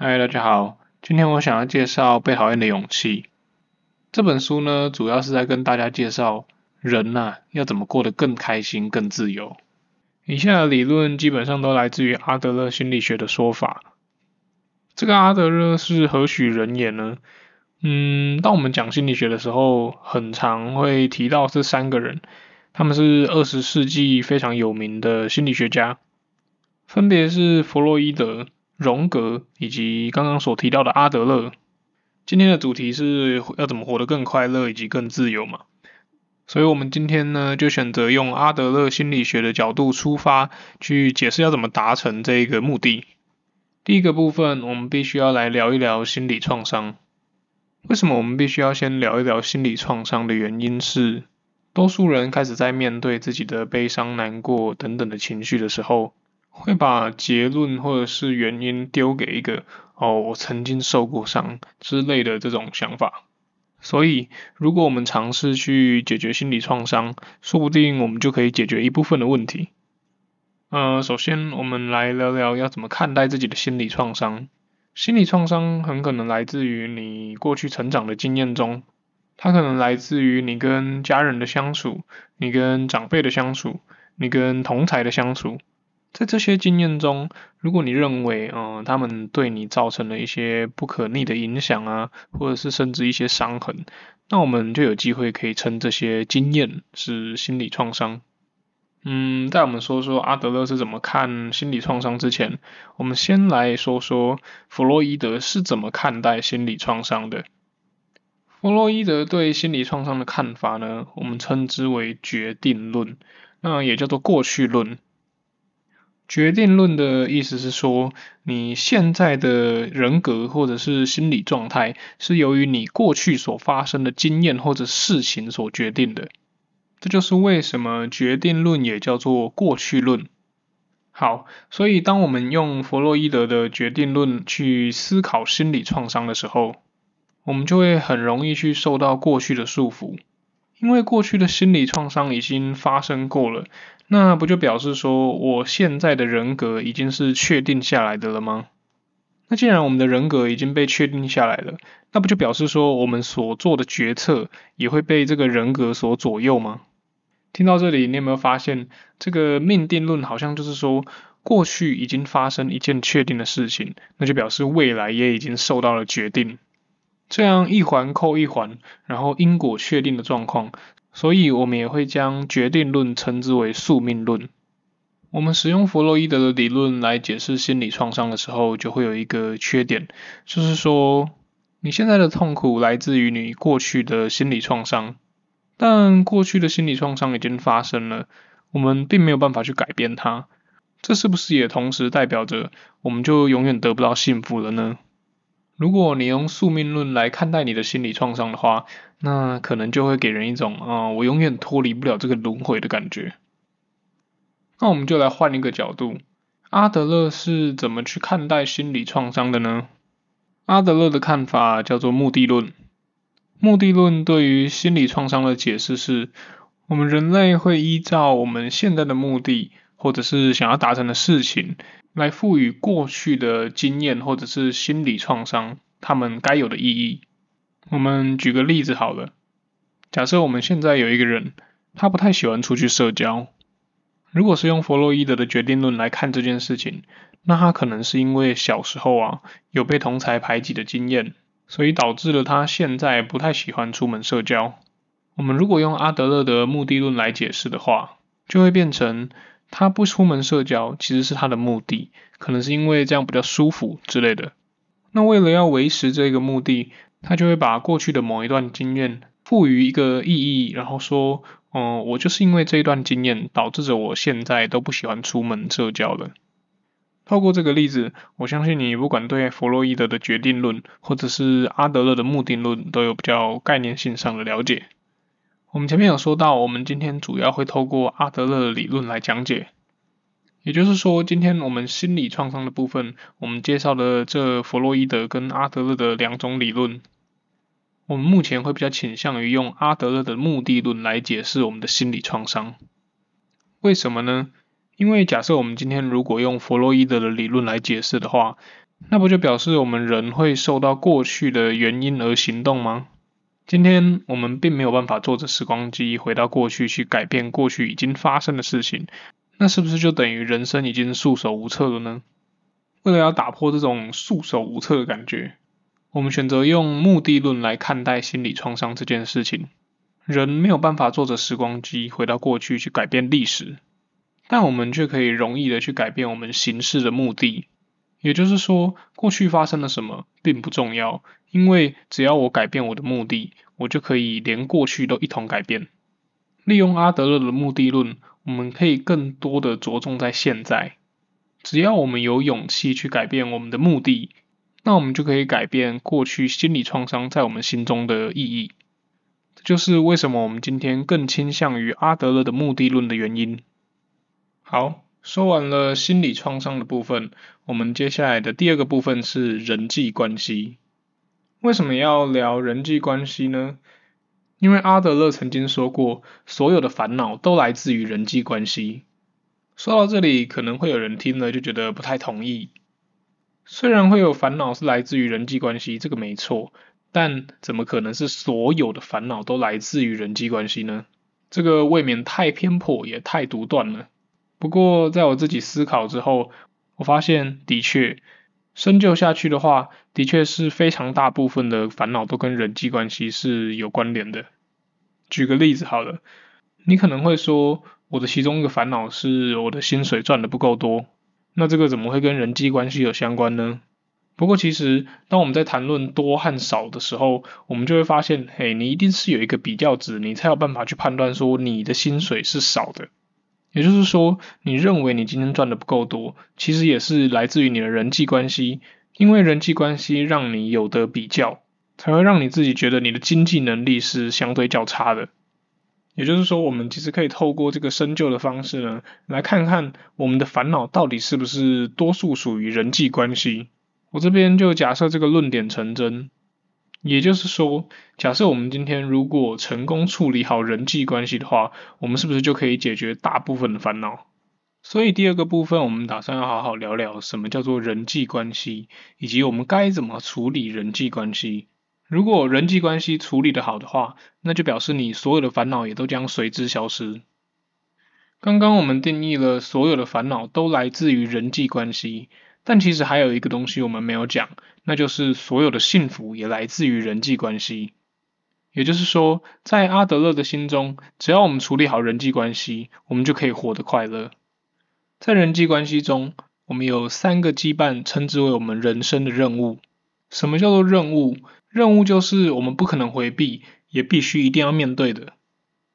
嗨，大家好，今天我想要介绍《被讨厌的勇气》这本书呢，主要是在跟大家介绍人呐、要怎么过得更开心、更自由。以下的理论基本上都来自于阿德勒心理学的说法。这个阿德勒是何许人也呢？嗯，当我们讲心理学的时候，很常会提到这三个人，他们是二十世纪非常有名的心理学家，分别是弗洛伊德。荣格以及刚刚所提到的阿德勒，今天的主题是要怎么活得更快乐以及更自由嘛？所以我们今天呢就选择用阿德勒心理学的角度出发，去解释要怎么达成这一个目的。第一个部分，我们必须要来聊一聊心理创伤。为什么我们必须要先聊一聊心理创伤的原因是，多数人开始在面对自己的悲伤、难过等等的情绪的时候。会把结论或者是原因丢给一个哦，我曾经受过伤之类的这种想法。所以，如果我们尝试去解决心理创伤，说不定我们就可以解决一部分的问题。呃，首先我们来聊聊要怎么看待自己的心理创伤。心理创伤很可能来自于你过去成长的经验中，它可能来自于你跟家人的相处，你跟长辈的相处，你跟同才的相处。在这些经验中，如果你认为，嗯，他们对你造成了一些不可逆的影响啊，或者是甚至一些伤痕，那我们就有机会可以称这些经验是心理创伤。嗯，在我们说说阿德勒是怎么看心理创伤之前，我们先来说说弗洛伊德是怎么看待心理创伤的。弗洛伊德对心理创伤的看法呢，我们称之为决定论，那也叫做过去论。决定论的意思是说，你现在的人格或者是心理状态，是由于你过去所发生的经验或者事情所决定的。这就是为什么决定论也叫做过去论。好，所以当我们用弗洛伊德的决定论去思考心理创伤的时候，我们就会很容易去受到过去的束缚，因为过去的心理创伤已经发生过了。那不就表示说，我现在的人格已经是确定下来的了吗？那既然我们的人格已经被确定下来了，那不就表示说，我们所做的决策也会被这个人格所左右吗？听到这里，你有没有发现，这个命定论好像就是说，过去已经发生一件确定的事情，那就表示未来也已经受到了决定，这样一环扣一环，然后因果确定的状况。所以，我们也会将决定论称之为宿命论。我们使用弗洛伊德的理论来解释心理创伤的时候，就会有一个缺点，就是说，你现在的痛苦来自于你过去的心理创伤，但过去的心理创伤已经发生了，我们并没有办法去改变它。这是不是也同时代表着，我们就永远得不到幸福了呢？如果你用宿命论来看待你的心理创伤的话，那可能就会给人一种啊，我永远脱离不了这个轮回的感觉。那我们就来换一个角度，阿德勒是怎么去看待心理创伤的呢？阿德勒的看法叫做目的论。目的论对于心理创伤的解释是，我们人类会依照我们现在的目的，或者是想要达成的事情。来赋予过去的经验或者是心理创伤，他们该有的意义。我们举个例子好了，假设我们现在有一个人，他不太喜欢出去社交。如果是用弗洛伊德的决定论来看这件事情，那他可能是因为小时候啊有被同才排挤的经验，所以导致了他现在不太喜欢出门社交。我们如果用阿德勒的目的论来解释的话，就会变成。他不出门社交，其实是他的目的，可能是因为这样比较舒服之类的。那为了要维持这个目的，他就会把过去的某一段经验赋予一个意义，然后说，嗯，我就是因为这一段经验导致着我现在都不喜欢出门社交了。透过这个例子，我相信你不管对弗洛伊德的决定论，或者是阿德勒的目的论，都有比较概念性上的了解。我们前面有说到，我们今天主要会透过阿德勒的理论来讲解，也就是说，今天我们心理创伤的部分，我们介绍的这弗洛伊德跟阿德勒的两种理论，我们目前会比较倾向于用阿德勒的目的论来解释我们的心理创伤。为什么呢？因为假设我们今天如果用弗洛伊德的理论来解释的话，那不就表示我们人会受到过去的原因而行动吗？今天我们并没有办法坐着时光机回到过去去改变过去已经发生的事情，那是不是就等于人生已经束手无策了呢？为了要打破这种束手无策的感觉，我们选择用目的论来看待心理创伤这件事情。人没有办法坐着时光机回到过去去改变历史，但我们却可以容易的去改变我们行事的目的。也就是说，过去发生了什么并不重要，因为只要我改变我的目的，我就可以连过去都一同改变。利用阿德勒的目的论，我们可以更多的着重在现在。只要我们有勇气去改变我们的目的，那我们就可以改变过去心理创伤在我们心中的意义。这就是为什么我们今天更倾向于阿德勒的目的论的原因。好。说完了心理创伤的部分，我们接下来的第二个部分是人际关系。为什么要聊人际关系呢？因为阿德勒曾经说过，所有的烦恼都来自于人际关系。说到这里，可能会有人听了就觉得不太同意。虽然会有烦恼是来自于人际关系，这个没错，但怎么可能是所有的烦恼都来自于人际关系呢？这个未免太偏颇，也太独断了。不过，在我自己思考之后，我发现的确深究下去的话，的确是非常大部分的烦恼都跟人际关系是有关联的。举个例子好了，你可能会说，我的其中一个烦恼是我的薪水赚的不够多，那这个怎么会跟人际关系有相关呢？不过其实，当我们在谈论多和少的时候，我们就会发现，嘿，你一定是有一个比较值，你才有办法去判断说你的薪水是少的。也就是说，你认为你今天赚的不够多，其实也是来自于你的人际关系，因为人际关系让你有的比较，才会让你自己觉得你的经济能力是相对较差的。也就是说，我们其实可以透过这个深究的方式呢，来看看我们的烦恼到底是不是多数属于人际关系。我这边就假设这个论点成真。也就是说，假设我们今天如果成功处理好人际关系的话，我们是不是就可以解决大部分的烦恼？所以第二个部分，我们打算要好好聊聊什么叫做人际关系，以及我们该怎么处理人际关系。如果人际关系处理的好的话，那就表示你所有的烦恼也都将随之消失。刚刚我们定义了所有的烦恼都来自于人际关系。但其实还有一个东西我们没有讲，那就是所有的幸福也来自于人际关系。也就是说，在阿德勒的心中，只要我们处理好人际关系，我们就可以活得快乐。在人际关系中，我们有三个羁绊，称之为我们人生的任务。什么叫做任务？任务就是我们不可能回避，也必须一定要面对的。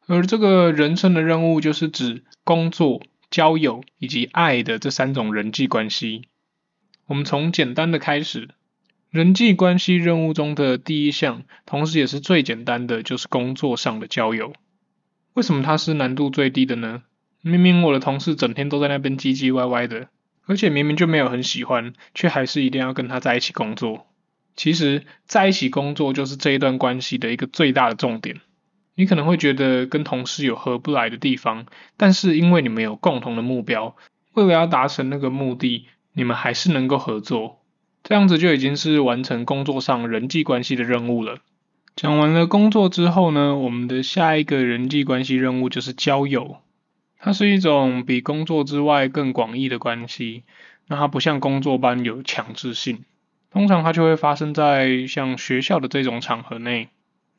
而这个人生的任务，就是指工作、交友以及爱的这三种人际关系。我们从简单的开始，人际关系任务中的第一项，同时也是最简单的，就是工作上的交友。为什么它是难度最低的呢？明明我的同事整天都在那边唧唧歪歪的，而且明明就没有很喜欢，却还是一定要跟他在一起工作。其实在一起工作就是这一段关系的一个最大的重点。你可能会觉得跟同事有合不来的地方，但是因为你们有共同的目标，为了要达成那个目的。你们还是能够合作，这样子就已经是完成工作上人际关系的任务了。讲完了工作之后呢，我们的下一个人际关系任务就是交友。它是一种比工作之外更广义的关系，那它不像工作般有强制性，通常它就会发生在像学校的这种场合内。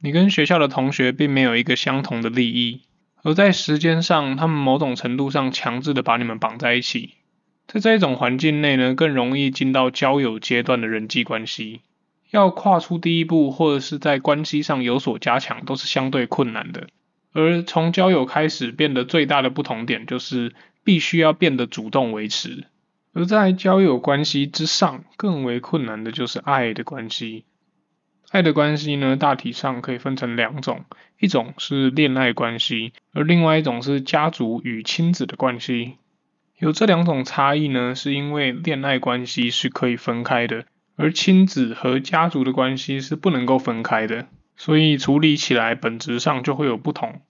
你跟学校的同学并没有一个相同的利益，而在时间上，他们某种程度上强制的把你们绑在一起。在这一种环境内呢，更容易进到交友阶段的人际关系。要跨出第一步，或者是在关系上有所加强，都是相对困难的。而从交友开始变得最大的不同点，就是必须要变得主动维持。而在交友关系之上，更为困难的就是爱的关系。爱的关系呢，大体上可以分成两种，一种是恋爱关系，而另外一种是家族与亲子的关系。有这两种差异呢，是因为恋爱关系是可以分开的，而亲子和家族的关系是不能够分开的，所以处理起来本质上就会有不同。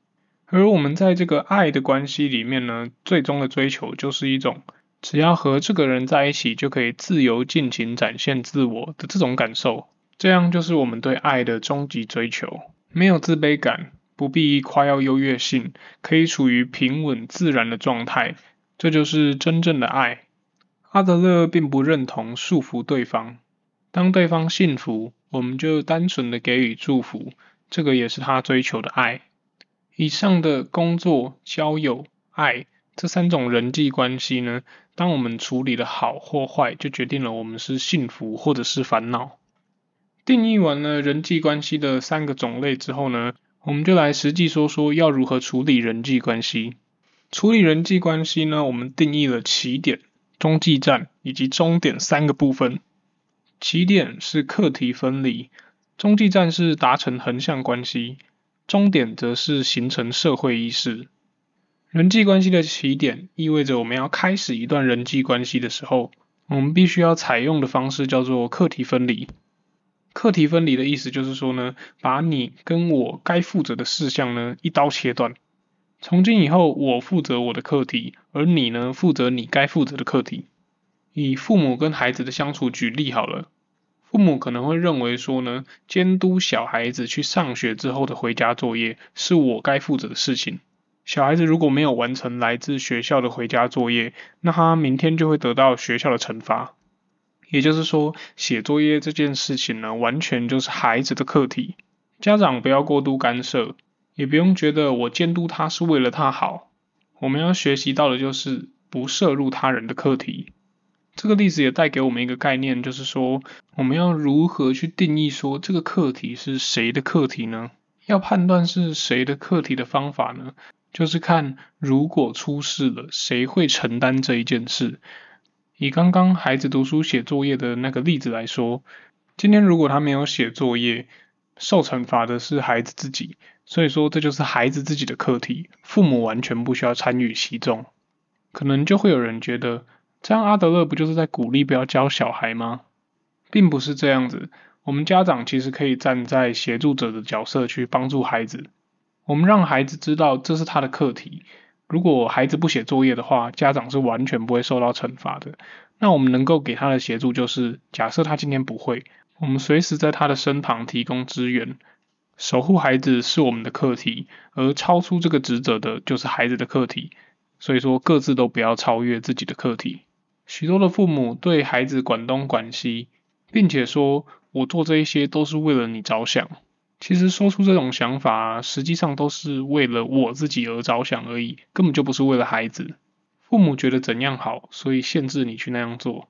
而我们在这个爱的关系里面呢，最终的追求就是一种只要和这个人在一起，就可以自由尽情展现自我的这种感受，这样就是我们对爱的终极追求。没有自卑感，不必夸耀优越性，可以处于平稳自然的状态，这就是真正的爱。阿德勒并不认同束缚对方，当对方幸福，我们就单纯的给予祝福，这个也是他追求的爱。以上的工作、交友、爱这三种人际关系呢，当我们处理的好或坏，就决定了我们是幸福或者是烦恼。定义完了人际关系的三个种类之后呢，我们就来实际说说要如何处理人际关系。处理人际关系呢，我们定义了起点、中继站以及终点三个部分。起点是课题分离，中继站是达成横向关系。终点则是形成社会意识。人际关系的起点意味着我们要开始一段人际关系的时候，我们必须要采用的方式叫做课题分离。课题分离的意思就是说呢，把你跟我该负责的事项呢一刀切断。从今以后，我负责我的课题，而你呢负责你该负责的课题。以父母跟孩子的相处举例好了。父母可能会认为说呢，监督小孩子去上学之后的回家作业是我该负责的事情。小孩子如果没有完成来自学校的回家作业，那他明天就会得到学校的惩罚。也就是说，写作业这件事情呢，完全就是孩子的课题。家长不要过度干涉，也不用觉得我监督他是为了他好。我们要学习到的就是不涉入他人的课题。这个例子也带给我们一个概念，就是说我们要如何去定义说这个课题是谁的课题呢？要判断是谁的课题的方法呢，就是看如果出事了，谁会承担这一件事。以刚刚孩子读书写作业的那个例子来说，今天如果他没有写作业，受惩罚的是孩子自己，所以说这就是孩子自己的课题，父母完全不需要参与其中。可能就会有人觉得。这样阿德勒不就是在鼓励不要教小孩吗？并不是这样子，我们家长其实可以站在协助者的角色去帮助孩子。我们让孩子知道这是他的课题。如果孩子不写作业的话，家长是完全不会受到惩罚的。那我们能够给他的协助就是，假设他今天不会，我们随时在他的身旁提供支援。守护孩子是我们的课题，而超出这个职责的就是孩子的课题。所以说，各自都不要超越自己的课题。许多的父母对孩子管东管西，并且说我做这一些都是为了你着想。其实说出这种想法，实际上都是为了我自己而着想而已，根本就不是为了孩子。父母觉得怎样好，所以限制你去那样做，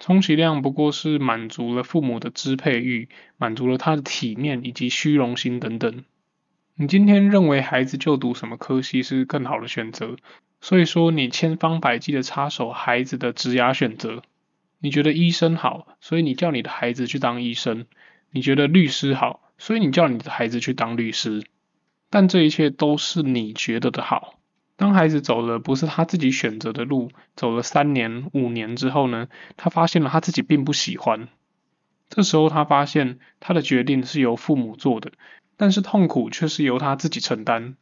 充其量不过是满足了父母的支配欲，满足了他的体面以及虚荣心等等。你今天认为孩子就读什么科系是更好的选择？所以说，你千方百计的插手孩子的职涯选择。你觉得医生好，所以你叫你的孩子去当医生；你觉得律师好，所以你叫你的孩子去当律师。但这一切都是你觉得的好。当孩子走了不是他自己选择的路，走了三年、五年之后呢，他发现了他自己并不喜欢。这时候他发现他的决定是由父母做的，但是痛苦却是由他自己承担。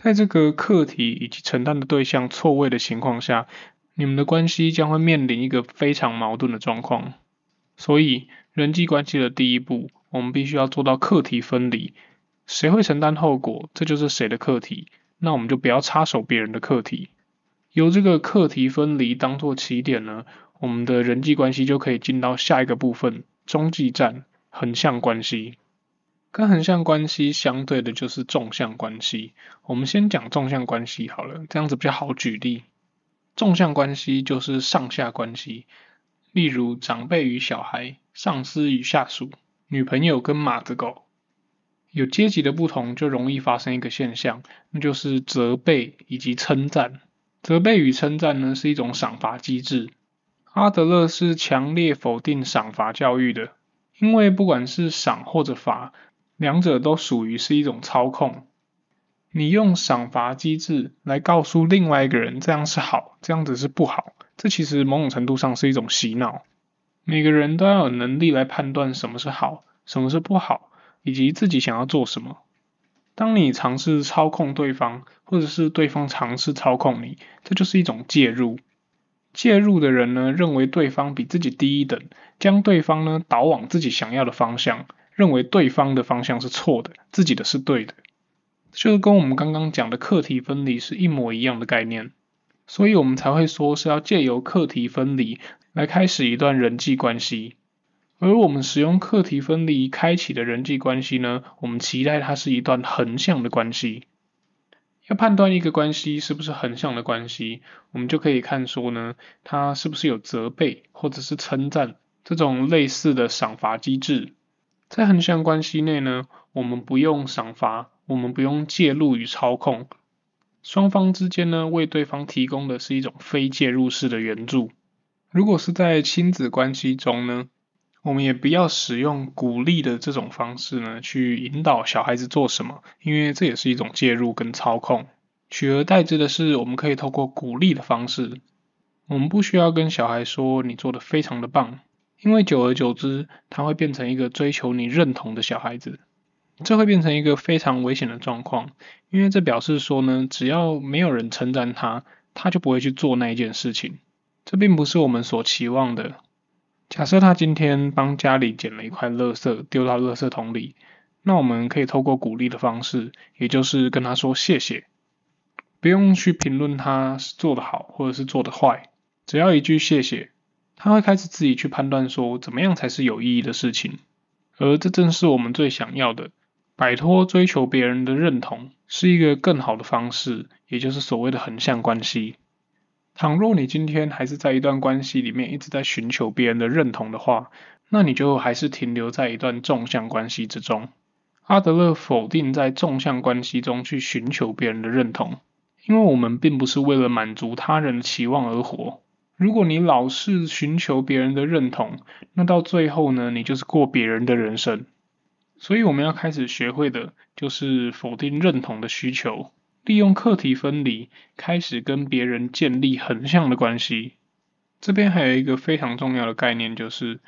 在这个课题以及承担的对象错位的情况下，你们的关系将会面临一个非常矛盾的状况。所以，人际关系的第一步，我们必须要做到课题分离。谁会承担后果，这就是谁的课题。那我们就不要插手别人的课题。由这个课题分离当做起点呢，我们的人际关系就可以进到下一个部分——中继站横向关系。跟横向关系相对的就是纵向关系。我们先讲纵向关系好了，这样子比较好举例。纵向关系就是上下关系，例如长辈与小孩、上司与下属、女朋友跟马子狗。有阶级的不同，就容易发生一个现象，那就是责备以及称赞。责备与称赞呢是一种赏罚机制。阿德勒是强烈否定赏罚教育的，因为不管是赏或者罚。两者都属于是一种操控。你用赏罚机制来告诉另外一个人这样是好，这样子是不好，这其实某种程度上是一种洗脑。每个人都要有能力来判断什么是好，什么是不好，以及自己想要做什么。当你尝试操控对方，或者是对方尝试操控你，这就是一种介入。介入的人呢，认为对方比自己低一等，将对方呢导往自己想要的方向，认为对方的方向是错的，自己的是对的，就是跟我们刚刚讲的课题分离是一模一样的概念，所以我们才会说是要借由课题分离来开始一段人际关系，而我们使用课题分离开启的人际关系呢，我们期待它是一段横向的关系。要判断一个关系是不是横向的关系，我们就可以看说呢，它是不是有责备或者是称赞这种类似的赏罚机制。在横向关系内呢，我们不用赏罚，我们不用介入与操控，双方之间呢为对方提供的是一种非介入式的援助。如果是在亲子关系中呢？我们也不要使用鼓励的这种方式呢，去引导小孩子做什么，因为这也是一种介入跟操控。取而代之的是，我们可以透过鼓励的方式。我们不需要跟小孩说你做的非常的棒，因为久而久之，他会变成一个追求你认同的小孩子，这会变成一个非常危险的状况，因为这表示说呢，只要没有人称赞他，他就不会去做那一件事情。这并不是我们所期望的。假设他今天帮家里捡了一块垃圾丢到垃圾桶里，那我们可以透过鼓励的方式，也就是跟他说谢谢，不用去评论他是做的好或者是做的坏，只要一句谢谢，他会开始自己去判断说怎么样才是有意义的事情，而这正是我们最想要的，摆脱追求别人的认同，是一个更好的方式，也就是所谓的横向关系。倘若你今天还是在一段关系里面一直在寻求别人的认同的话，那你就还是停留在一段纵向关系之中。阿德勒否定在纵向关系中去寻求别人的认同，因为我们并不是为了满足他人的期望而活。如果你老是寻求别人的认同，那到最后呢，你就是过别人的人生。所以我们要开始学会的就是否定认同的需求。利用课题分离，开始跟别人建立横向的关系。这边还有一个非常重要的概念，就是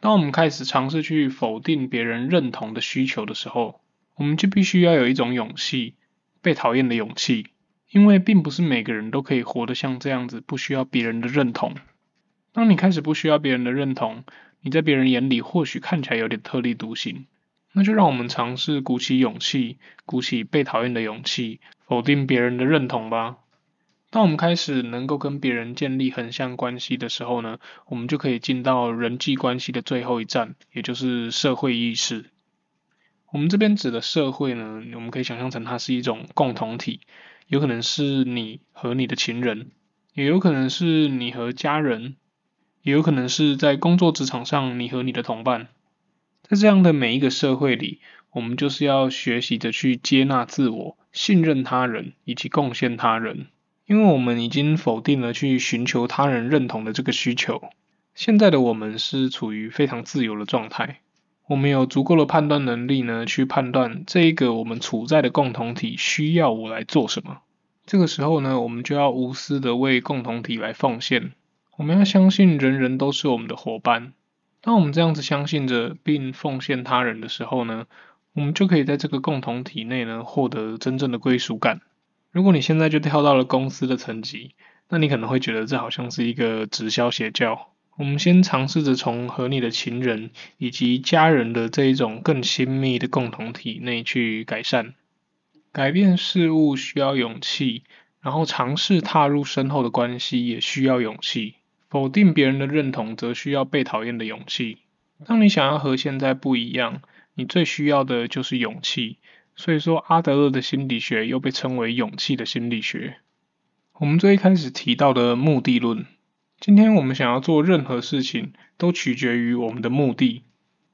当我们开始尝试去否定别人认同的需求的时候，我们就必须要有一种勇气，被讨厌的勇气。因为并不是每个人都可以活得像这样子，不需要别人的认同。当你开始不需要别人的认同，你在别人眼里或许看起来有点特立独行。那就让我们尝试鼓起勇气，鼓起被讨厌的勇气，否定别人的认同吧。当我们开始能够跟别人建立横向关系的时候呢，我们就可以进到人际关系的最后一站，也就是社会意识。我们这边指的社会呢，我们可以想象成它是一种共同体，有可能是你和你的情人，也有可能是你和家人，也有可能是在工作职场上你和你的同伴。在这样的每一个社会里，我们就是要学习着去接纳自我、信任他人以及贡献他人，因为我们已经否定了去寻求他人认同的这个需求。现在的我们是处于非常自由的状态，我们有足够的判断能力呢，去判断这一个我们处在的共同体需要我来做什么。这个时候呢，我们就要无私的为共同体来奉献。我们要相信人人都是我们的伙伴。当我们这样子相信着并奉献他人的时候呢，我们就可以在这个共同体内呢获得真正的归属感。如果你现在就跳到了公司的层级，那你可能会觉得这好像是一个直销邪教。我们先尝试着从和你的情人以及家人的这一种更亲密的共同体内去改善。改变事物需要勇气，然后尝试踏入深厚的关系也需要勇气。否定别人的认同，则需要被讨厌的勇气。当你想要和现在不一样，你最需要的就是勇气。所以说，阿德勒的心理学又被称为勇气的心理学。我们最一开始提到的目的论，今天我们想要做任何事情，都取决于我们的目的。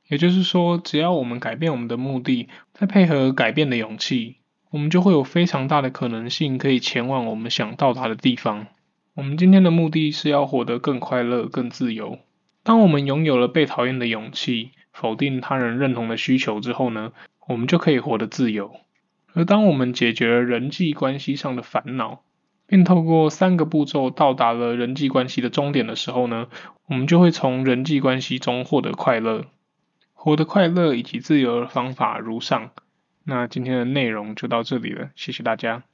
也就是说，只要我们改变我们的目的，再配合改变的勇气，我们就会有非常大的可能性可以前往我们想到达的地方。我们今天的目的是要活得更快乐、更自由。当我们拥有了被讨厌的勇气、否定他人认同的需求之后呢，我们就可以活得自由。而当我们解决了人际关系上的烦恼，并透过三个步骤到达了人际关系的终点的时候呢，我们就会从人际关系中获得快乐。活得快乐以及自由的方法如上。那今天的内容就到这里了，谢谢大家。